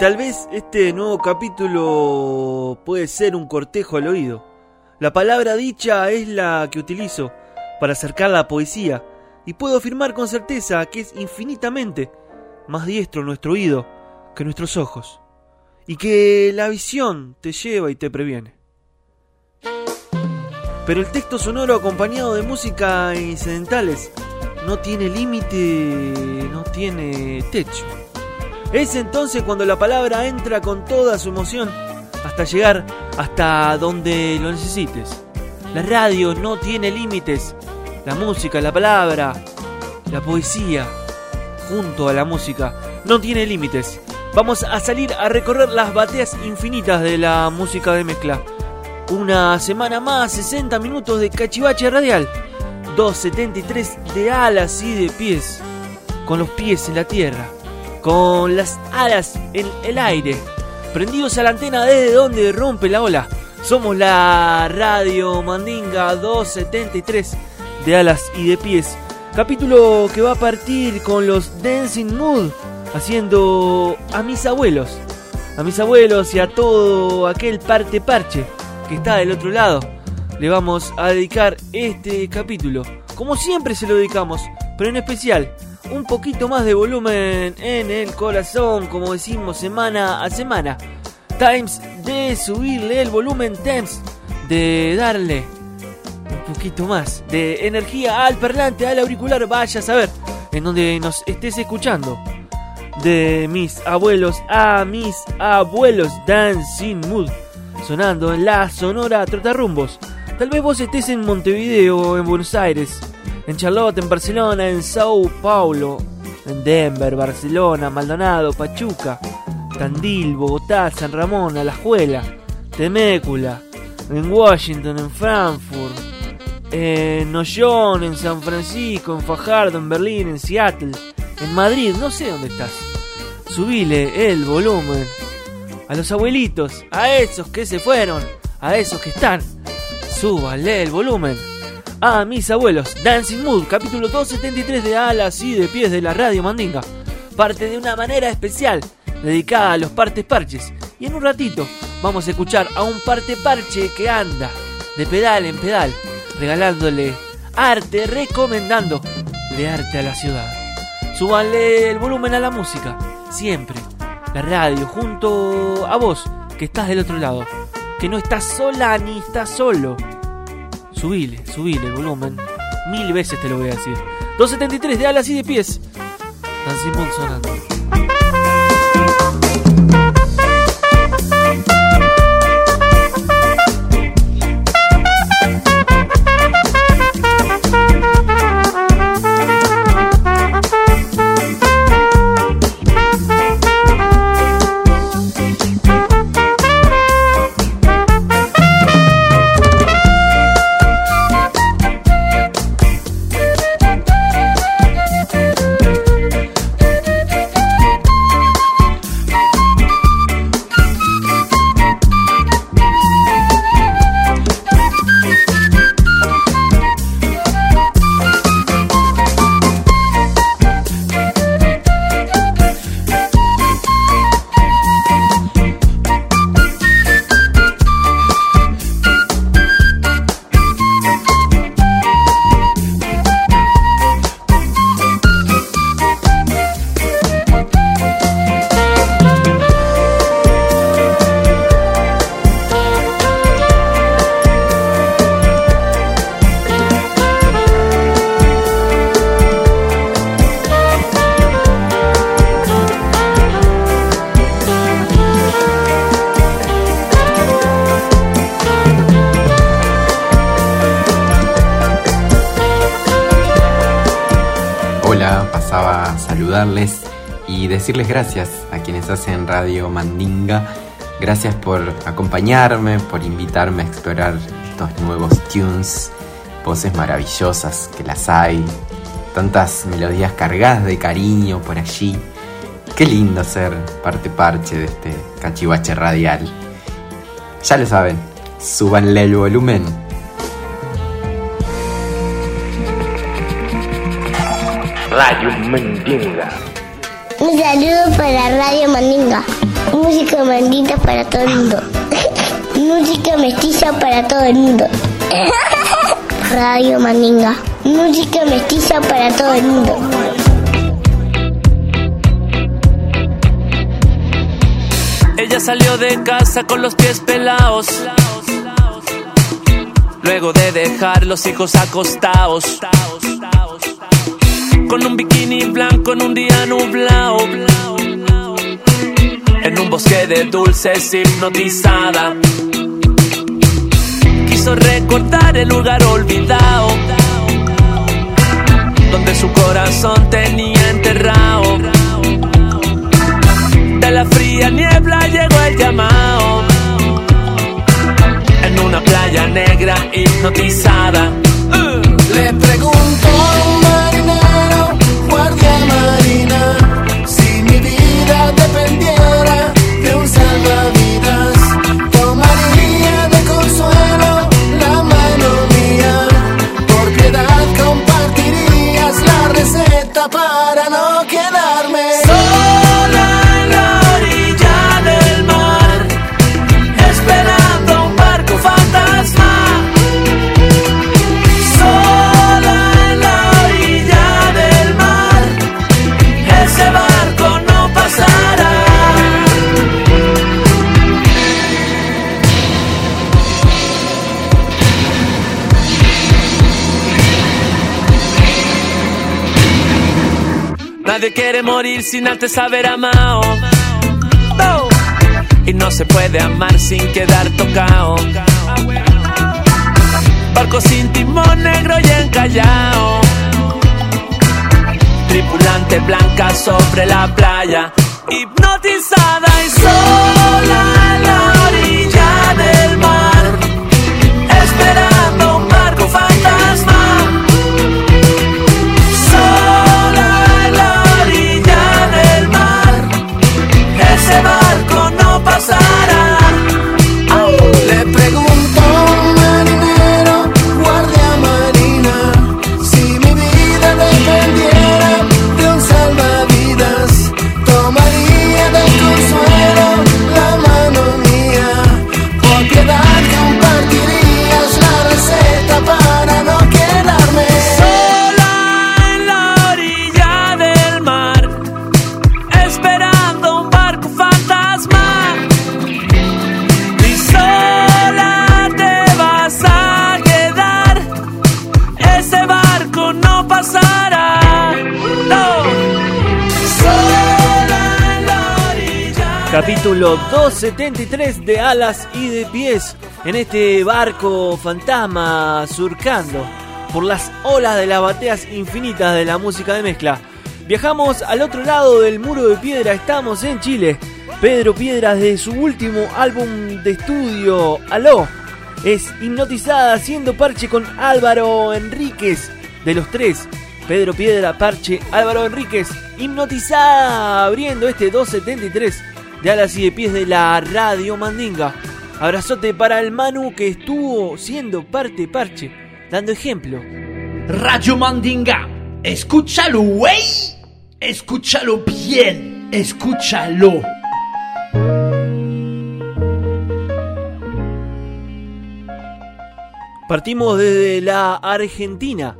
Tal vez este nuevo capítulo puede ser un cortejo al oído. La palabra dicha es la que utilizo para acercar la poesía y puedo afirmar con certeza que es infinitamente más diestro nuestro oído que nuestros ojos y que la visión te lleva y te previene. Pero el texto sonoro acompañado de música incidentales no tiene límite, no tiene techo. Es entonces cuando la palabra entra con toda su emoción hasta llegar hasta donde lo necesites. La radio no tiene límites. La música, la palabra, la poesía, junto a la música, no tiene límites. Vamos a salir a recorrer las bateas infinitas de la música de mezcla. Una semana más, 60 minutos de cachivache radial. 2.73 de alas y de pies. Con los pies en la tierra con las alas en el aire, prendidos a la antena desde donde rompe la ola. Somos la Radio Mandinga 273 de alas y de pies. Capítulo que va a partir con los Dancing Mood, haciendo a mis abuelos, a mis abuelos y a todo aquel parte parche que está del otro lado. Le vamos a dedicar este capítulo, como siempre se lo dedicamos, pero en especial un poquito más de volumen en el corazón, como decimos semana a semana. Times de subirle el volumen, times de darle un poquito más de energía al parlante, al auricular, vaya a saber en donde nos estés escuchando. De mis abuelos a mis abuelos, Dancing Mood, sonando en la sonora Trotarrumbos. Tal vez vos estés en Montevideo, en Buenos Aires, en Charlotte, en Barcelona, en Sao Paulo, en Denver, Barcelona, Maldonado, Pachuca, Tandil, Bogotá, San Ramón, Alajuela, Temécula, en Washington, en Frankfurt, en Noyon, en San Francisco, en Fajardo, en Berlín, en Seattle, en Madrid, no sé dónde estás. Subile el volumen a los abuelitos, a esos que se fueron, a esos que están. Súbale el volumen a mis abuelos. Dancing Mood, capítulo 273 de Alas y de Pies de la Radio Mandinga. Parte de una manera especial, dedicada a los partes parches. Y en un ratito vamos a escuchar a un parte parche que anda de pedal en pedal, regalándole arte, recomendando de arte a la ciudad. Súbanle el volumen a la música, siempre. La radio, junto a vos, que estás del otro lado. Que no estás sola ni estás solo. Subile, subile el volumen. Mil veces te lo voy a decir. 273 de alas y de pies. Dan Simón sonando. Decirles gracias a quienes hacen Radio Mandinga. Gracias por acompañarme, por invitarme a explorar estos nuevos tunes, voces maravillosas que las hay, tantas melodías cargadas de cariño por allí. Qué lindo ser parte parche de este cachivache radial. Ya lo saben, súbanle el volumen. Radio Mandinga. Música mandita para todo el mundo. Música mestiza para todo el mundo. Radio Mandinga. Música mestiza para todo el mundo. Ella salió de casa con los pies pelados. Luego de dejar los hijos acostados con un bikini blanco en un día nublado. Un bosque de dulces hipnotizada. Quiso recordar el lugar olvidado. Donde su corazón tenía enterrado. De la fría niebla llegó el llamado. En una playa negra hipnotizada. Le pregunto para não Quiere morir sin antes haber amado. Y no se puede amar sin quedar tocado. Barco sin timón negro y encallado. Tripulante blanca sobre la playa. Hipnotizada y sola se va. Capítulo 273 de Alas y de Pies en este barco fantasma surcando por las olas de las bateas infinitas de la música de mezcla. Viajamos al otro lado del muro de piedra, estamos en Chile. Pedro Piedras de su último álbum de estudio, Aló, es hipnotizada haciendo parche con Álvaro Enríquez de los tres. Pedro Piedra, Parche, Álvaro Enríquez, hipnotizada abriendo este 273 de alas y de pies de la Radio Mandinga. Abrazote para el Manu que estuvo siendo parte parche, dando ejemplo. Radio Mandinga, escúchalo, güey. Escúchalo bien, escúchalo. Partimos desde la Argentina.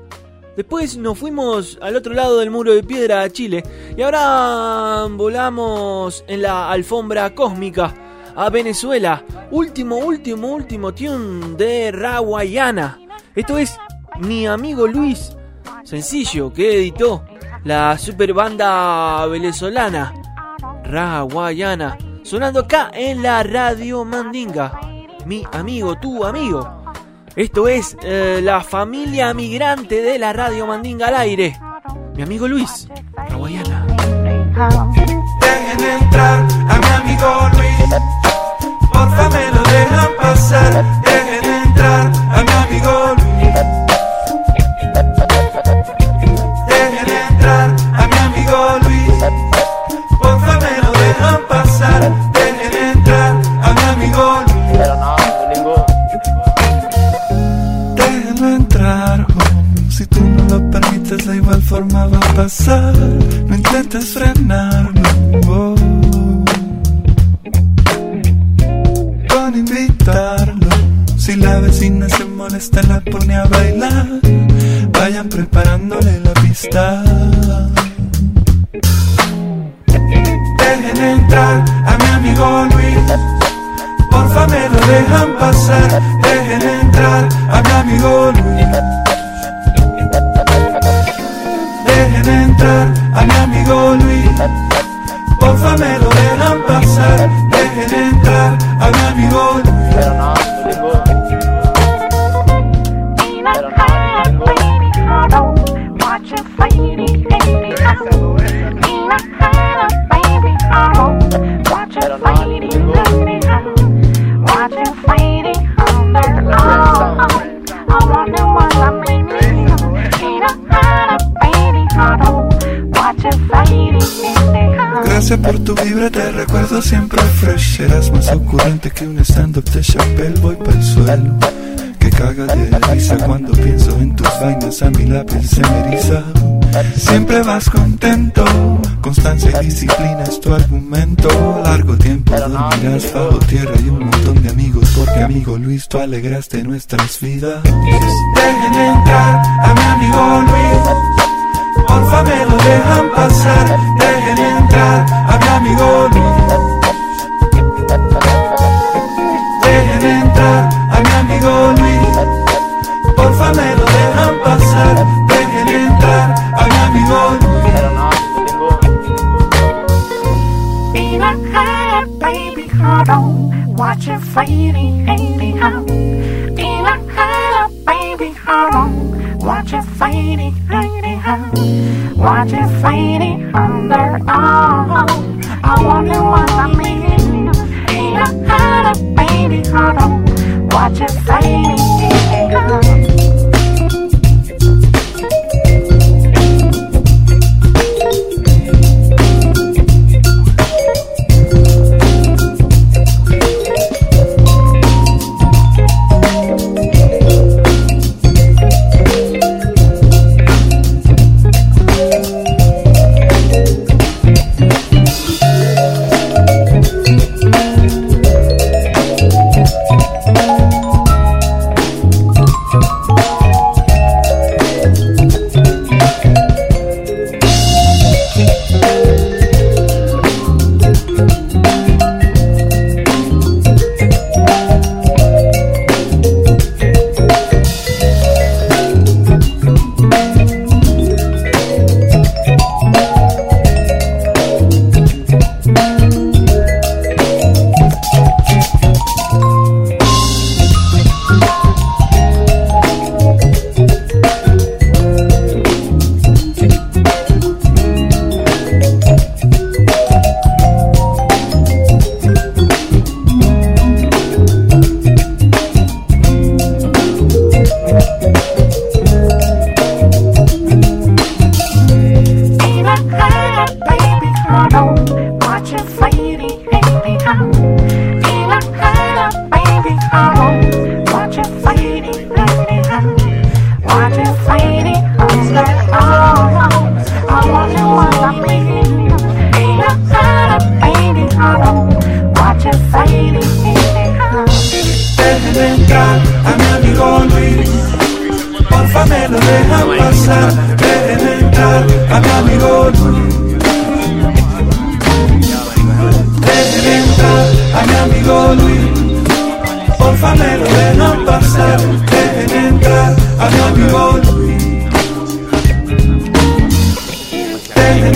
Después nos fuimos al otro lado del muro de piedra a Chile. Y ahora volamos en la alfombra cósmica a Venezuela. Último, último, último tune de Raguayana. Esto es mi amigo Luis. Sencillo que editó la super banda venezolana Raguayana. Sonando acá en la radio Mandinga. Mi amigo, tu amigo. Esto es eh, la familia migrante de la radio Mandinga al aire. Mi amigo Luis, Raguayana. Dejen entrar a mi amigo Luis. Porfa me lo dejan pasar. Dejen entrar a mi amigo Luis. Si tú no lo permites de igual forma va a pasar. No intentes frenarlo. Con invitarlo, si la vecina se molesta la pone a bailar. Vayan preparándole la pista. Dejen entrar a mi amigo Luis. Porfa me lo dejan pasar, dejen entrar a mi amigo Luis. Entrar a mi amigo Luis. Porfa me lo dejan pasar, ocurrente que un stand-up de Chappelle. Voy pa'l suelo, que caga de risa cuando pienso en tus vainas. A mi lápiz se me eriza. Siempre vas contento, constancia y disciplina es tu argumento. Largo tiempo dormirás bajo tierra y un montón de amigos, porque amigo Luis, tú alegraste nuestras vidas. Dejen entrar a mi amigo Luis. Porfa me lo dejan pasar, dejen entrar a mi amigo Luis.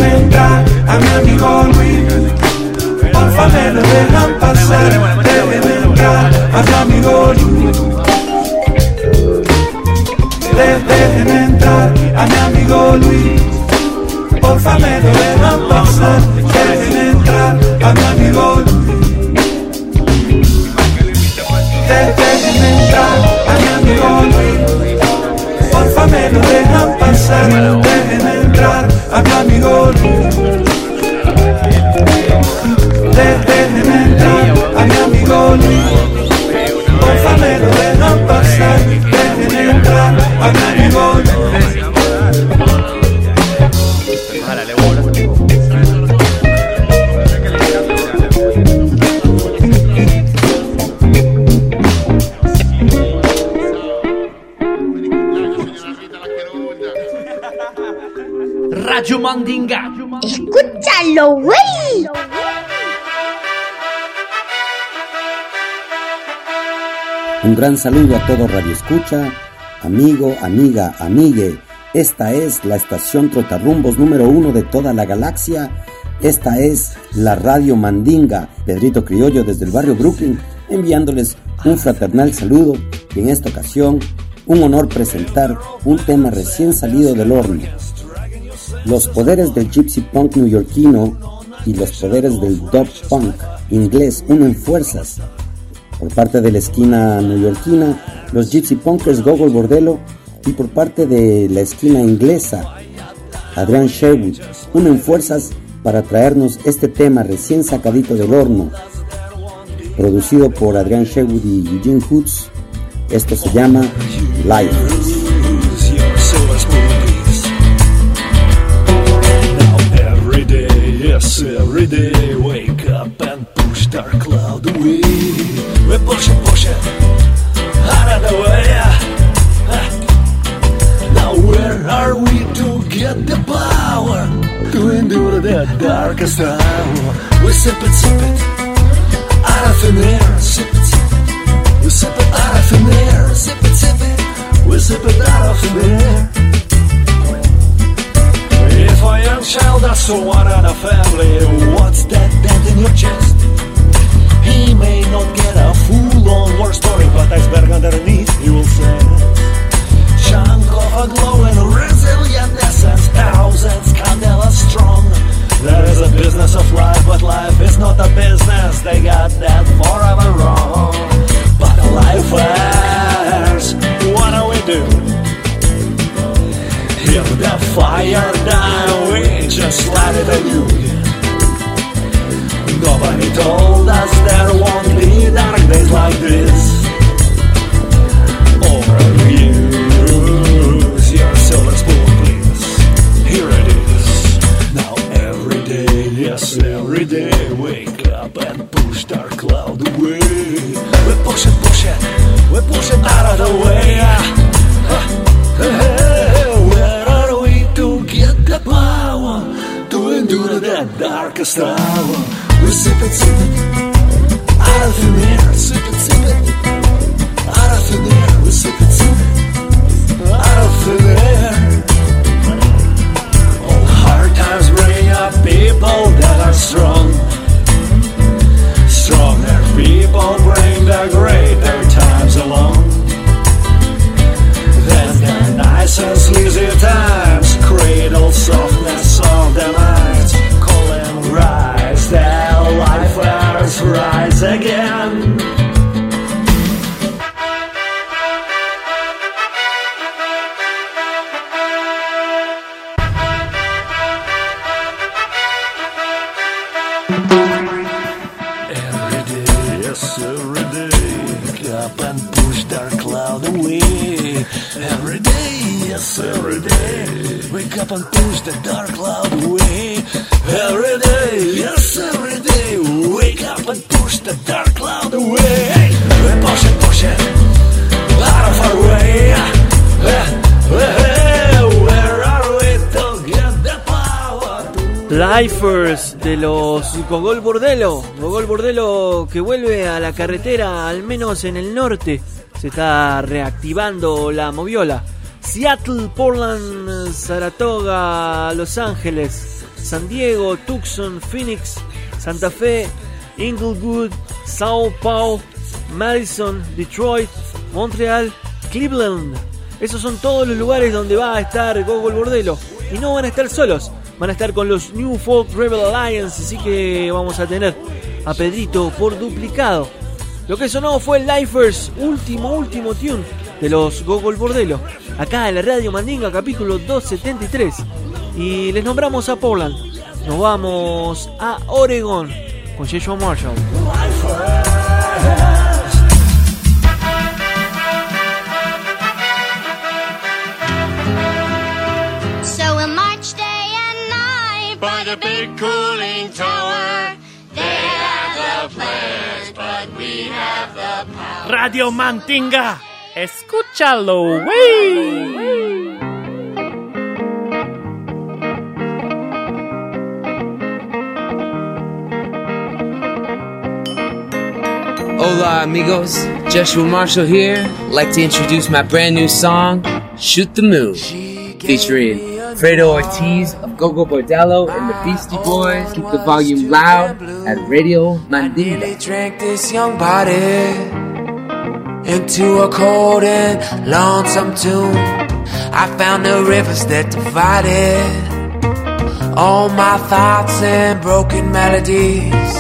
Entrar a mi amigo Luis. Porfa me lo dejan pasar. Déjenme entrar a mi amigo Luis. De- Déjenme entrar a mi amigo Luis. Porfa me lo dejan pasar. Déjenme entrar a mi amigo Luis. De- Déjenme entrar a mi amigo Luis. Me lo dejan pasar. Déjenme entrar a mi amigo Luis. De- Déjenme entrar a mi amigo. Porfa me lo dejan pasar. Déjenme entrar a mi amigo Radio Mandinga. Escúchalo, güey. Un gran saludo a todo Radio Escucha, amigo, amiga, amigue. Esta es la estación Trotarrumbos número uno de toda la galaxia. Esta es la Radio Mandinga, Pedrito Criollo desde el barrio Brooklyn, enviándoles un fraternal saludo y en esta ocasión un honor presentar un tema recién salido del horno. Los poderes del gypsy punk neoyorquino y los poderes del dub punk inglés unen fuerzas por parte de la esquina neoyorquina, los Gypsy Punkers Gogol Bordello y por parte de la esquina inglesa, Adrian Sherwood, unen fuerzas para traernos este tema recién sacadito del horno, producido por Adrian Sherwood y Eugene Hoods. Esto se llama Life. Every day, yes, every day, wake up and push dark cloud away. We push it, push it, out of the way. Now where are we to get the power to endure the darkest hour? We sip it, sip it, out of thin air, sip it, sip it. We sip it out of thin air, sip it, sip it. We sip it out of thin air. If a young child has one in a family, what's that dent in your chest? He may not get a full-on war story, but iceberg underneath, he will say. Chunk of a glowing resilient essence, thousands candela strong. There is a business of life, but life is not a business. They got that forever wrong. But lifers, what do we do? Fire die, we just light it anew. Nobody told us there won't be dark days like this. Overuse your silver spoon, please. Here it is. Now every day, yes, every day, wake up and push dark cloud away. We push it, push it, we push it out of the way. Ah. Hey, endure the darkest hour? We sip it, sip it, out of thin air, sip it, sip it, out of thin air, we sip it, carretera, al menos en el norte. Se está reactivando la moviola. Seattle, Portland, Saratoga, Los Ángeles, San Diego, Tucson, Phoenix, Santa Fe, Inglewood, Sao Paulo, Madison, Detroit, Montreal, Cleveland. Esos son todos los lugares donde va a estar Gogol Bordelo. Y no van a estar solos van a estar con los New Folk Rebel Alliance, así que vamos a tener a Pedrito por duplicado. Lo que sonó fue Lifers, último, último tune de los Gogol Bordelo, acá en la Radio Mandinga, capítulo 273. Y les nombramos a Portland. Nos vamos a Oregon con Joshua Marshall. a big cooling tower. We have the power. Radio Mantinga, escúchalo, wey. Hola amigos, Joshua Marshall here. like to introduce my brand new song, Shoot the Moon, featuring Fredo Ortiz of Gogo Bordello and the Beastie Boys. Keep the volume loud at Radio Mandinga. They drank this young body into a cold and lonesome tune. I found the rivers that divided all my thoughts and broken melodies.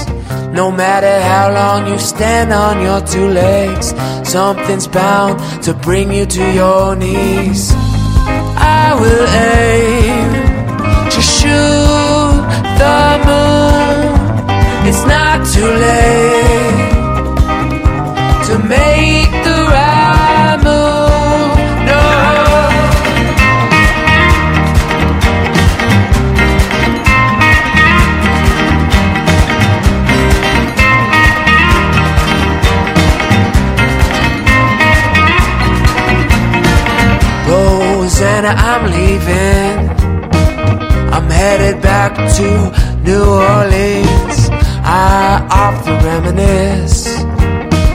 No matter how long you stand on your two legs, something's bound to bring you to your knees. I will aim to shoot the moon. It's not too late to make the right move. No. Rosanna, I'm leaving. I'm headed back to New Orleans. I often reminisce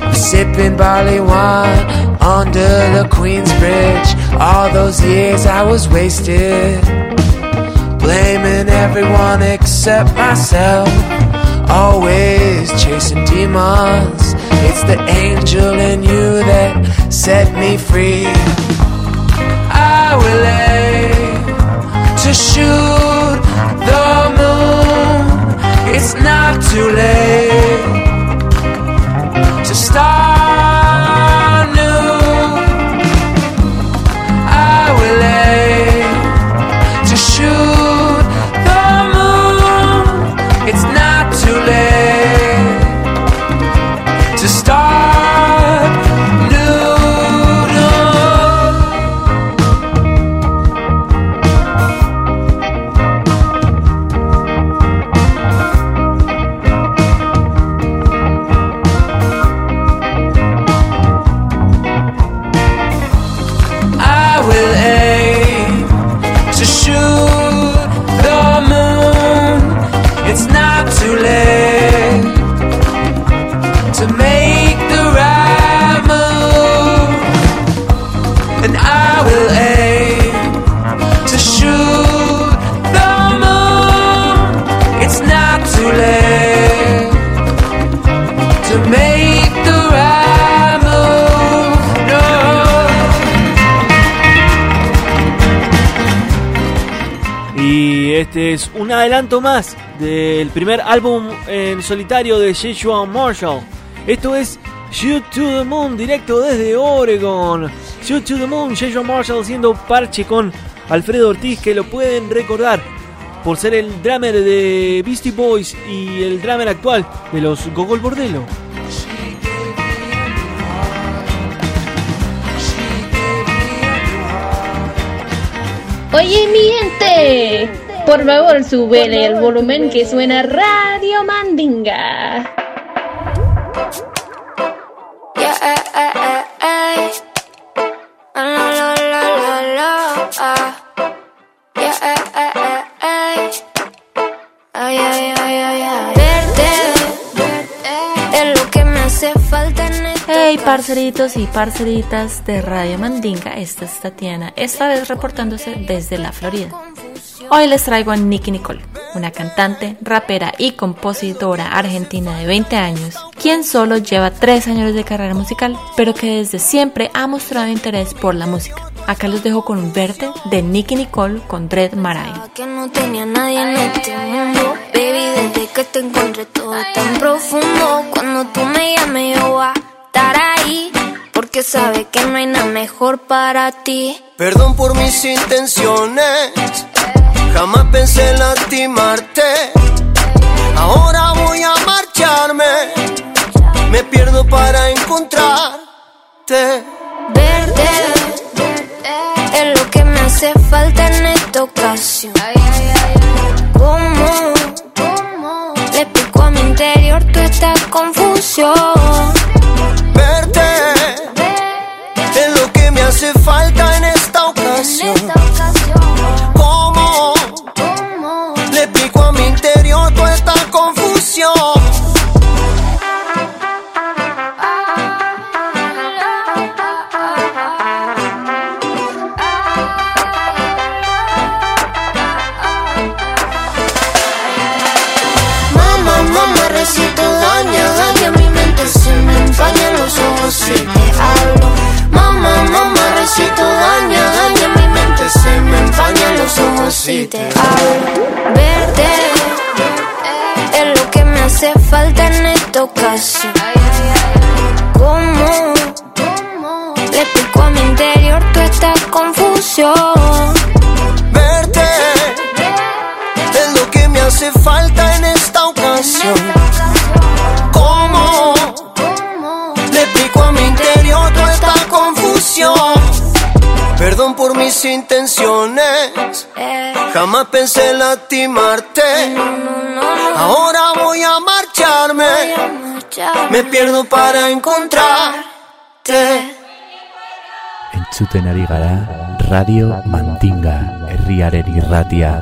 of sipping barley wine under the Queen's Bridge. All those years I was wasted, blaming everyone except myself. Always chasing demons. It's the angel in you that set me free. I will aim to shoot. It's not too late to start adelanto más del primer álbum en solitario de Joshua Marshall. Esto es Shoot to the Moon, directo desde Oregon. Shoot to the Moon, Joshua Marshall haciendo parche con Alfredo Ortiz, que lo pueden recordar por ser el drummer de Beastie Boys y el drummer actual de los Gogol Bordello. Oye, mi gente, por favor, súbele el volumen que suena Radio Mandinga. Hey parceritos y parceritas de Radio Mandinga, esta es Tatiana, esta vez reportándose desde la Florida. Hoy les traigo a Nicky Nicole, una cantante, rapera y compositora argentina de 20 años, quien solo lleva 3 años de carrera musical, pero que desde siempre ha mostrado interés por la música. Acá los dejo con un verte de Nicky Nicole con Dread Marai. que no tenía nadie en este mundo Baby, desde que te encontré todo tan profundo Cuando tú me llames yo voy a estar ahí Porque sabes que no hay nada mejor para ti Perdón por mis intenciones, jamás pensé en lastimarte. Ahora voy a marcharme, me pierdo para encontrarte. Verte es lo que me hace falta en esta ocasión ¿Cómo? Le pico a mi interior toda esta confusión Intenciones, jamás pensé en lastimarte. Ahora voy a marcharme, me pierdo para encontrarte. Entzuten ari gara Radio Mandinga herriaren irratia.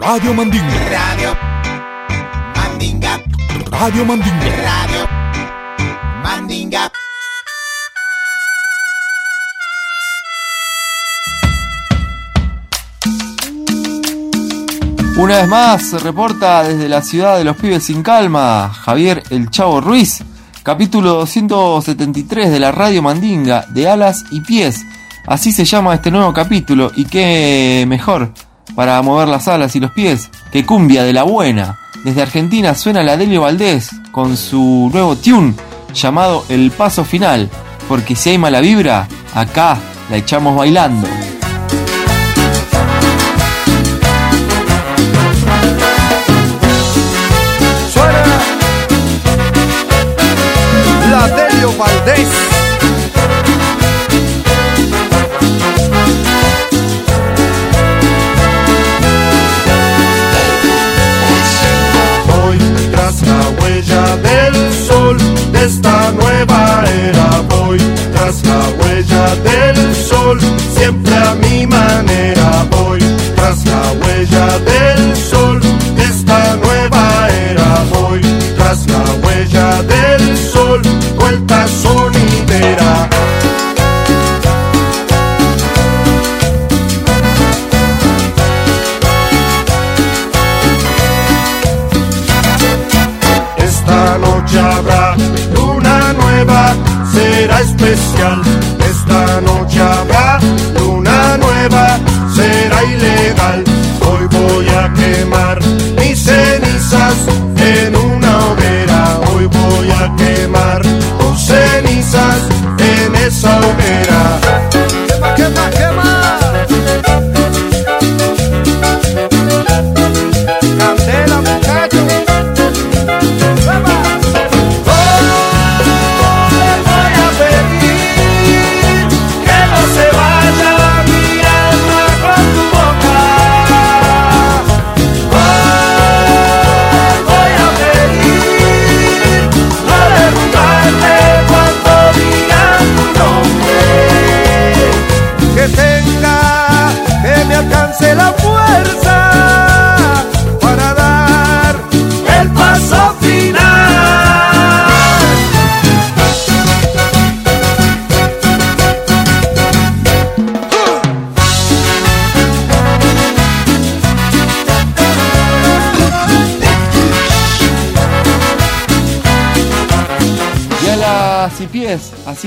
Radio Mandinga. Radio Mandinga. Radio Mandinga. Radio Mandinga. Una vez más se reporta desde la ciudad de los pibes sin calma, Javier El Chavo Ruiz, capítulo 273 de la Radio Mandinga, de alas y pies. Así se llama este nuevo capítulo y qué mejor para mover las alas y los pies que cumbia de la buena. Desde Argentina suena la Delio Valdés con su nuevo tune llamado El Paso Final, porque si hay mala vibra, acá la echamos bailando. Suena la Delio Valdés. Nueva era. Voy tras la huella del especial. Esta noche habrá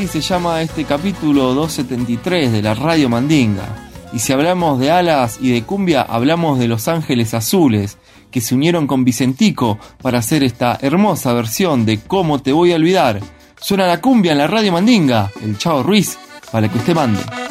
se llama este capítulo 273 de la Radio Mandinga. Y si hablamos de alas y de cumbia, hablamos de Los Ángeles Azules, que se unieron con Vicentico para hacer esta hermosa versión de Cómo te voy a olvidar. Suena la cumbia en la Radio Mandinga, el Chavo Ruiz, para que usted mande.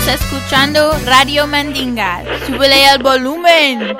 Estás escuchando Radio Mandinga. Súbele el volumen.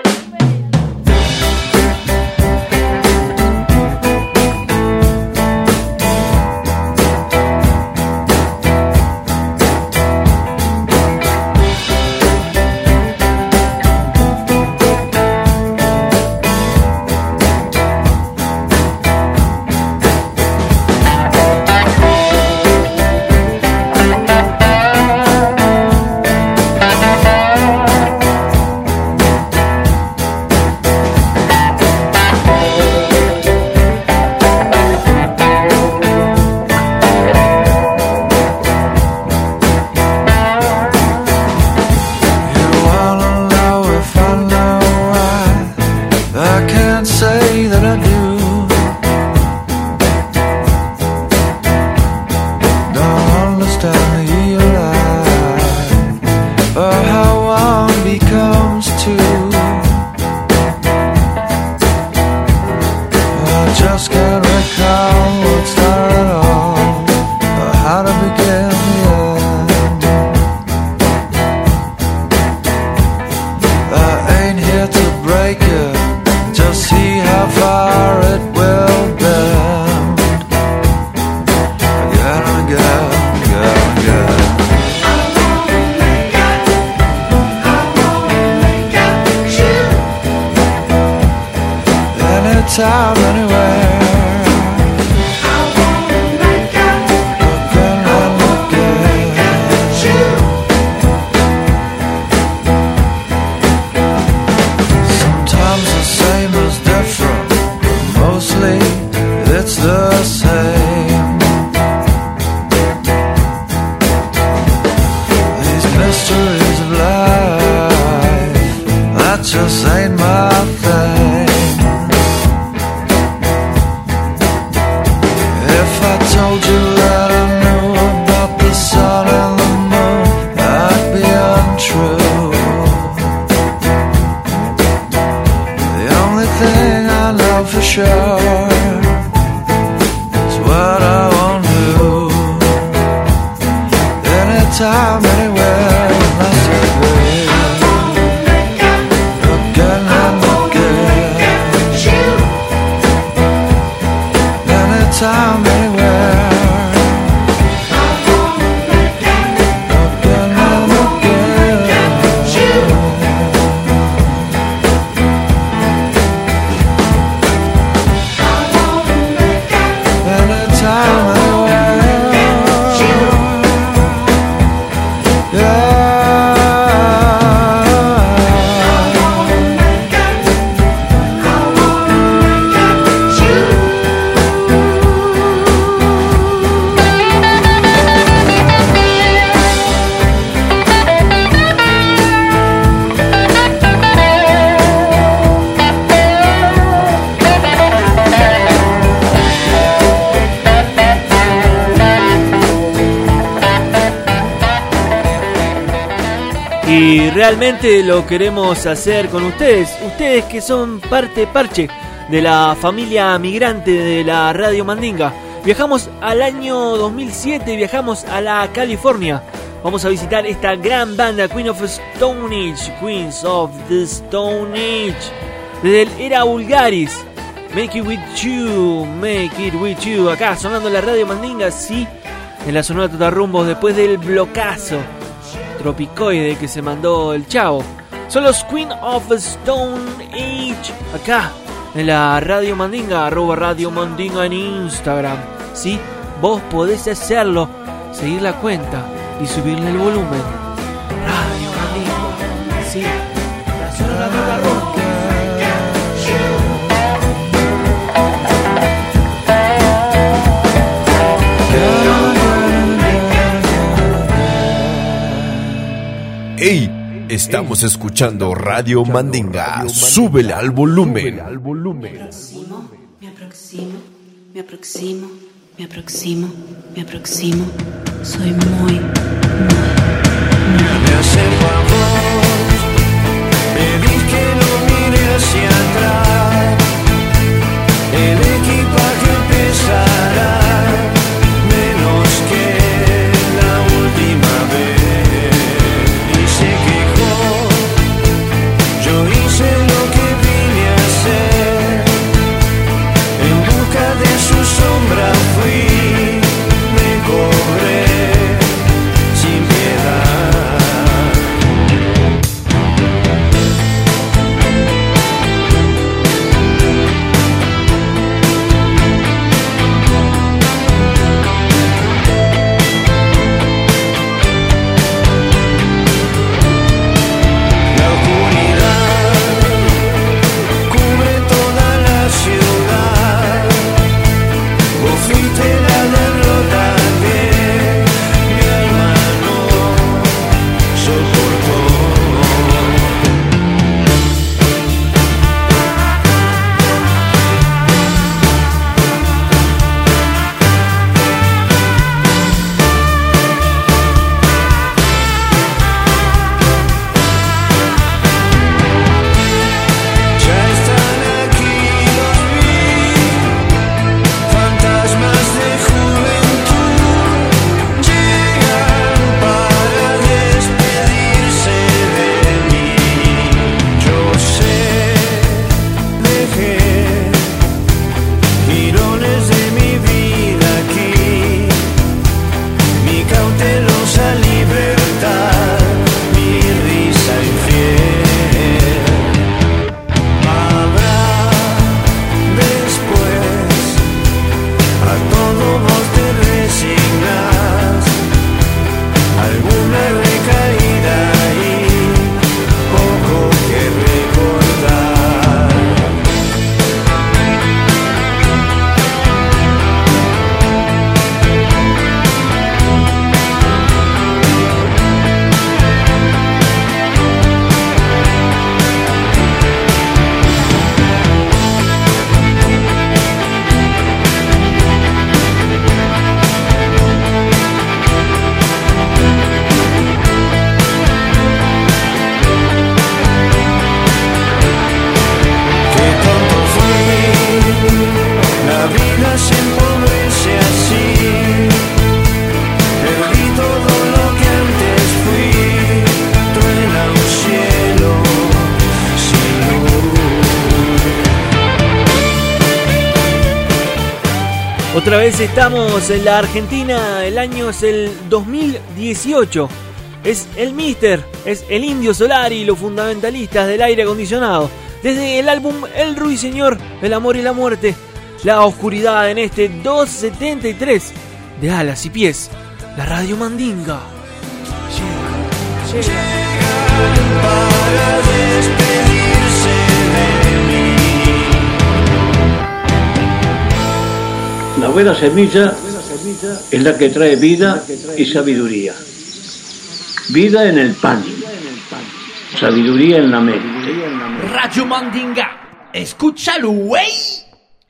Lo queremos hacer con ustedes, ustedes que son parte parche de la familia migrante de la Radio Mandinga. Viajamos al año 2007, viajamos a la California. Vamos a visitar esta gran banda Queen of Stone Age, Queens of the Stone Age. Desde el Era Vulgaris, Make It With You, Make It With You. Acá sonando la Radio Mandinga, sí, en la Sonora Totarrumbos después del blocazo tropicoide que se mandó el chavo. Son los Queen of Stone Age. Acá en la Radio Mandinga, arroba Radio Mandinga en Instagram. Sí, vos podés hacerlo, seguir la cuenta y subirle el volumen. Radio Mandinga. Sí, la ¡Ey! Estamos escuchando Radio Mandinga. Súbele al volumen. Me aproximo, me aproximo, me aproximo, me aproximo, me aproximo. Soy muy, Me acerco a vos, pedís que no mire hacia atrás. Otra vez estamos en la Argentina, el año es el 2018. Es el Mister, es el Indio Solar y los fundamentalistas del aire acondicionado. Desde el álbum El Ruiseñor, El Amor y la Muerte, la oscuridad en este 273 de alas y pies, la Radio Mandinga. La buena semilla es la que trae vida y sabiduría. Vida en el pan, sabiduría en la mente. Radio Mandinga, escúchalo, güey.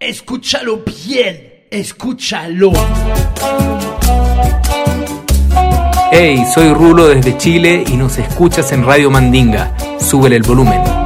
Escúchalo bien, escúchalo. Hey, soy Rulo desde Chile y nos escuchas en Radio Mandinga. Súbele el volumen.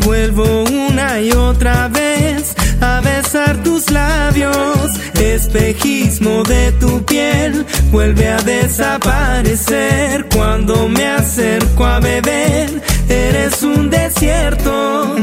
Vuelvo una y otra vez a besar tus labios. Espejismo de tu piel vuelve a desaparecer cuando me acerco a beber. Eres un desierto,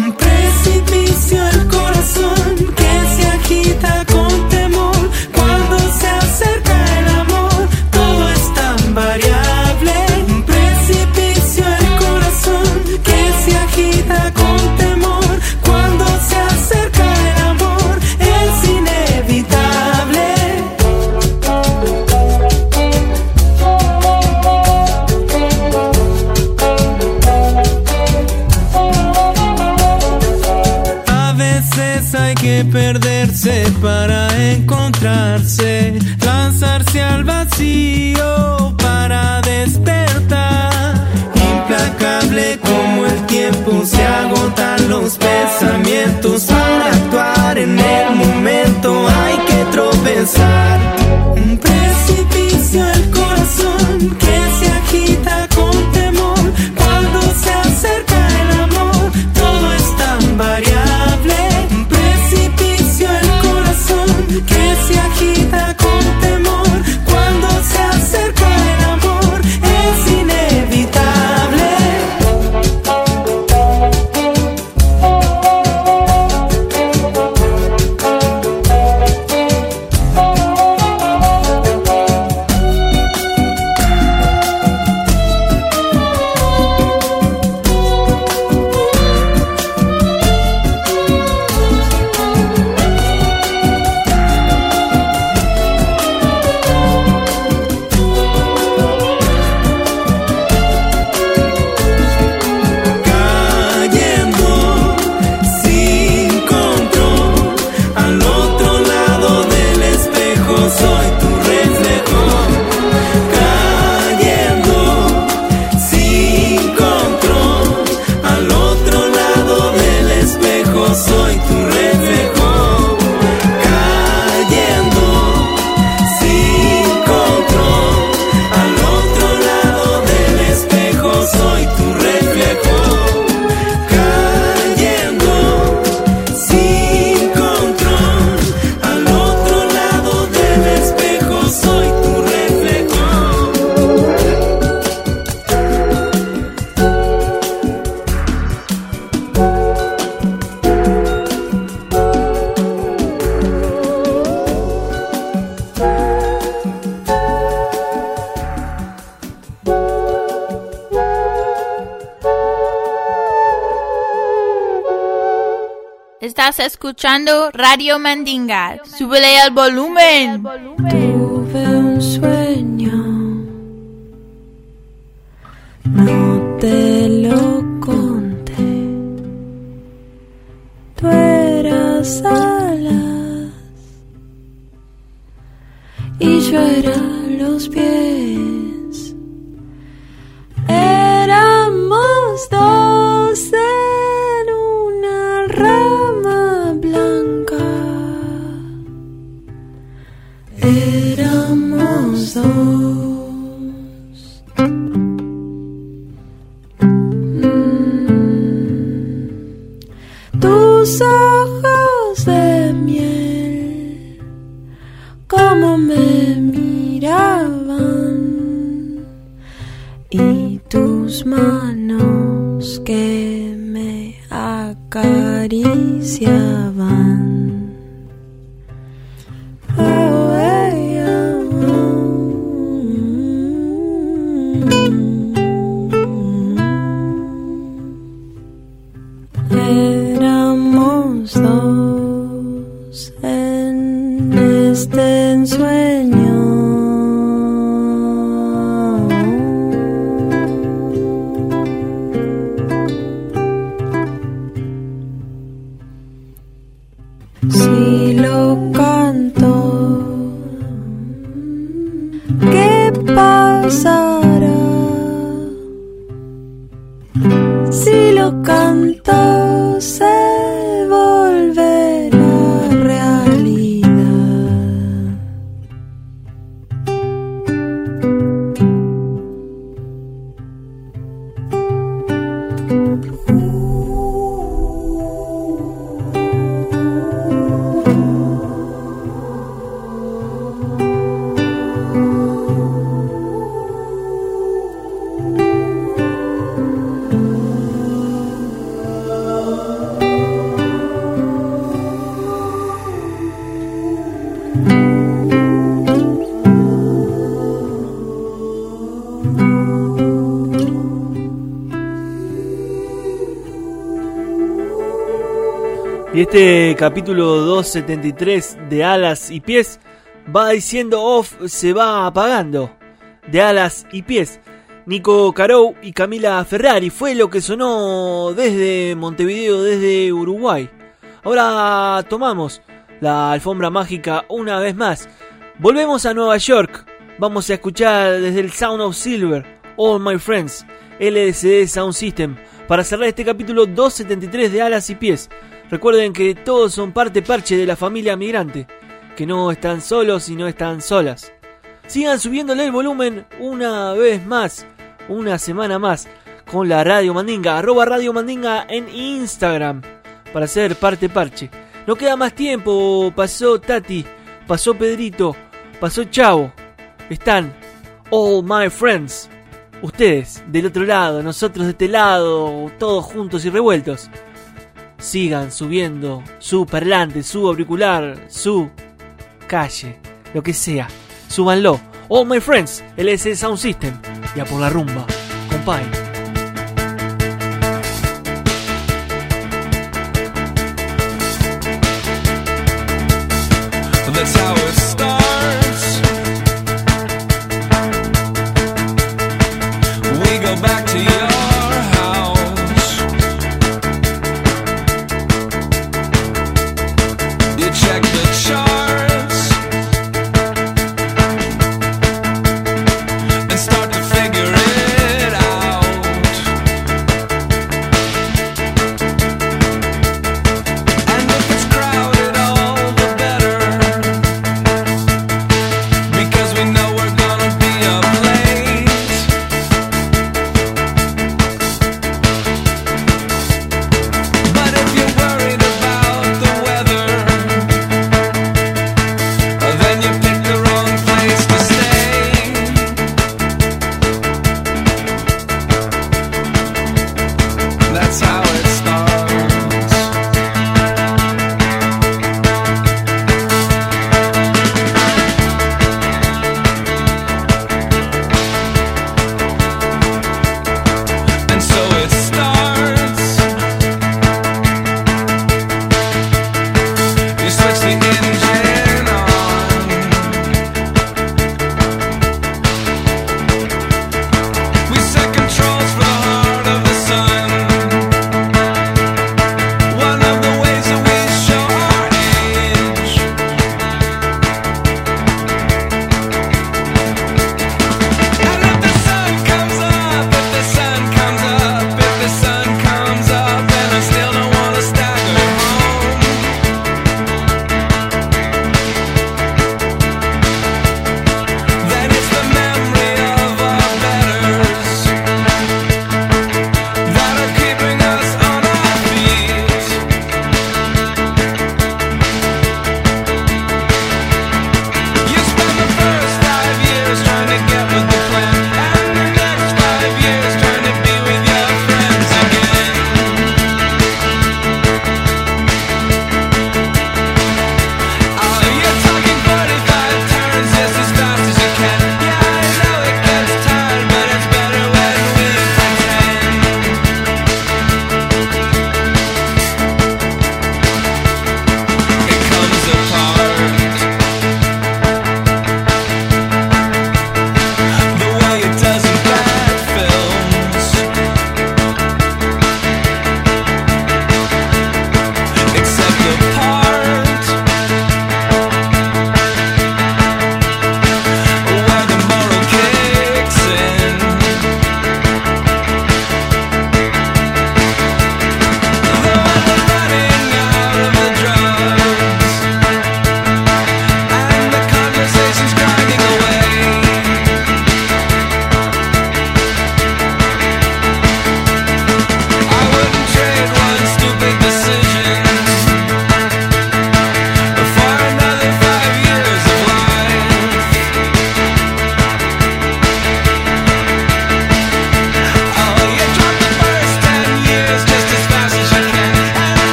escuchando Radio Mandinga. Súbele el volumen. Acariciaban. Este capítulo 273 de Alas y Pies va diciendo off, se va apagando. De Alas y Pies. Nico Carou y Camila Ferrari fue lo que sonó desde Montevideo, desde Uruguay. Ahora tomamos la alfombra mágica una vez más. Volvemos a Nueva York. Vamos a escuchar desde el Sound of Silver, All My Friends, LSD Sound System, para cerrar este capítulo 273 de Alas y Pies. Recuerden que todos son parte parche de la familia migrante, que no están solos y no están solas. Sigan subiéndole el volumen una vez más, una semana más, con la Radio Mandinga, arroba Radio Mandinga en Instagram, para ser parte parche. No queda más tiempo, pasó Tati, pasó Pedrito, pasó Chavo. Están all my friends. Ustedes del otro lado, nosotros de este lado, todos juntos y revueltos sigan subiendo su parlante, su auricular, su calle, lo que sea. Súbanlo. All my friends, LS Sound System. Y a por la rumba. Compay. That's how